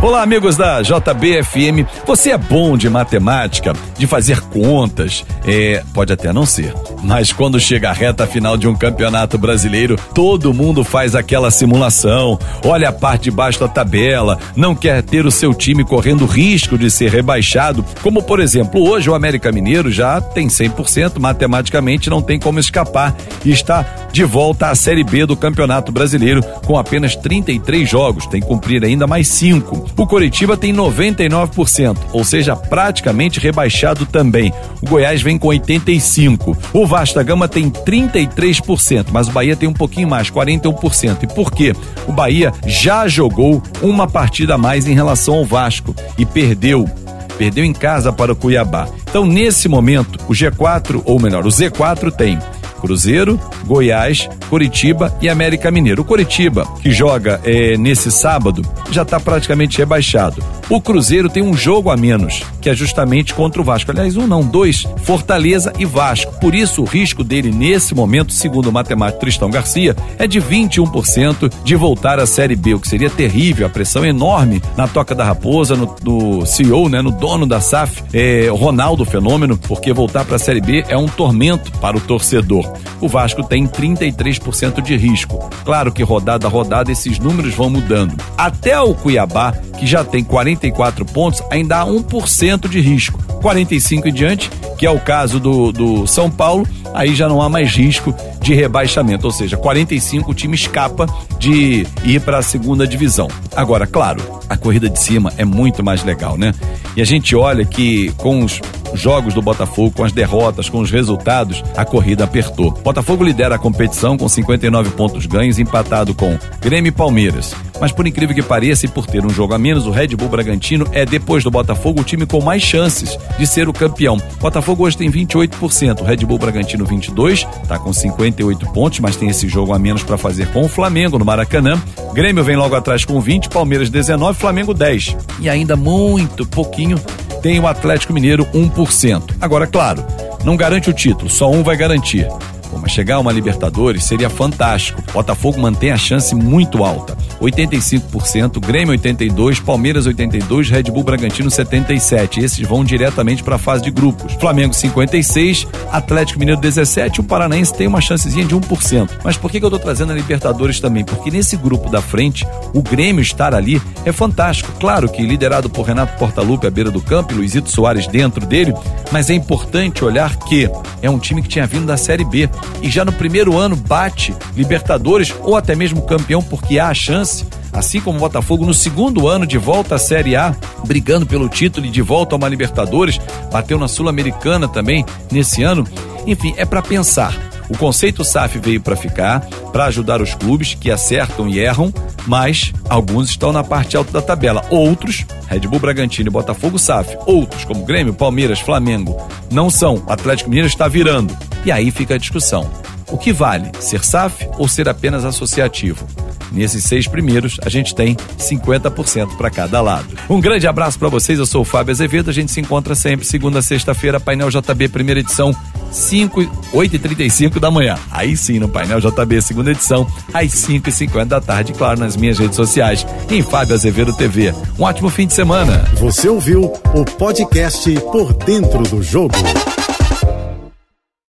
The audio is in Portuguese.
Olá, amigos da JBFM. Você é bom de matemática, de fazer contas? É, pode até não ser. Mas quando chega a reta final de um campeonato brasileiro, todo mundo faz aquela simulação, olha a parte de baixo da tabela, não quer ter o seu time correndo risco de ser rebaixado, como por exemplo, hoje o América Mineiro já tem 100%, matematicamente não tem como escapar e está de volta à Série B do Campeonato Brasileiro com apenas 33 jogos, tem que cumprir ainda mais 5. O Coritiba tem 99%, ou seja, praticamente rebaixado também. O Goiás vem com 85%. O Vasta Gama tem 33%, mas o Bahia tem um pouquinho mais, 41%. E por quê? O Bahia já jogou uma partida a mais em relação ao Vasco e perdeu perdeu em casa para o Cuiabá. Então, nesse momento, o G4, ou melhor, o Z4 tem Cruzeiro, Goiás, Curitiba e América Mineiro. O Curitiba, que joga é, nesse sábado, já está praticamente rebaixado. O Cruzeiro tem um jogo a menos, que é justamente contra o Vasco. Aliás, um não, dois, Fortaleza e Vasco. Por isso, o risco dele nesse momento, segundo o matemático Tristão Garcia, é de 21% de voltar à Série B, o que seria terrível, a pressão enorme na toca da raposa, no, no CEO, né, no dono da SAF, é, Ronaldo Fenômeno, porque voltar para a Série B é um tormento para o torcedor. O Vasco tem 33% de risco. Claro que rodada a rodada esses números vão mudando. Até o Cuiabá, que já tem 44 pontos, ainda há 1% de risco. 45 em diante, que é o caso do, do São Paulo, aí já não há mais risco de rebaixamento, ou seja, 45 o time escapa de ir para a segunda divisão. Agora, claro, a corrida de cima é muito mais legal, né? E a gente olha que com os jogos do Botafogo, com as derrotas, com os resultados, a corrida apertou. Botafogo lidera a competição com 59 pontos ganhos, empatado com Grêmio e Palmeiras. Mas por incrível que pareça e por ter um jogo a menos, o Red Bull Bragantino é depois do Botafogo o time com mais chances de ser o campeão. Botafogo hoje tem 28%, o Red Bull Bragantino 22, tá com 58 pontos, mas tem esse jogo a menos para fazer com o Flamengo no Maracanã. Grêmio vem logo atrás com 20, Palmeiras 19, Flamengo 10. E ainda muito pouquinho tem o Atlético Mineiro 1%. Agora, claro, não garante o título, só um vai garantir. Pô, mas chegar a uma Libertadores seria fantástico. Botafogo mantém a chance muito alta. 85%, Grêmio 82, Palmeiras 82, Red Bull Bragantino 77. Esses vão diretamente para a fase de grupos. Flamengo 56, Atlético Mineiro 17, o Paranaense tem uma chancezinha de 1%. Mas por que, que eu tô trazendo a Libertadores também? Porque nesse grupo da frente, o Grêmio estar ali é fantástico. Claro que liderado por Renato Portaluppi à beira do campo e Luizito Soares dentro dele, mas é importante olhar que é um time que tinha vindo da Série B e já no primeiro ano bate Libertadores ou até mesmo campeão porque há a assim como o Botafogo no segundo ano de volta à Série A, brigando pelo título e de volta a uma Libertadores, bateu na Sul-Americana também nesse ano. Enfim, é para pensar. O conceito SAF veio para ficar, para ajudar os clubes que acertam e erram, mas alguns estão na parte alta da tabela. Outros, Red Bull Bragantino e Botafogo SAF, outros, como Grêmio, Palmeiras, Flamengo, não são. O Atlético Mineiro está virando. E aí fica a discussão. O que vale, ser SAF ou ser apenas associativo? Nesses seis primeiros, a gente tem 50% para cada lado. Um grande abraço para vocês, eu sou o Fábio Azevedo, a gente se encontra sempre segunda a sexta-feira, painel JB, primeira edição, 5, 8 e 35 da manhã. Aí sim, no painel JB, segunda edição, às 5 e 50 da tarde, claro, nas minhas redes sociais, em Fábio Azevedo TV. Um ótimo fim de semana. Você ouviu o podcast Por Dentro do Jogo.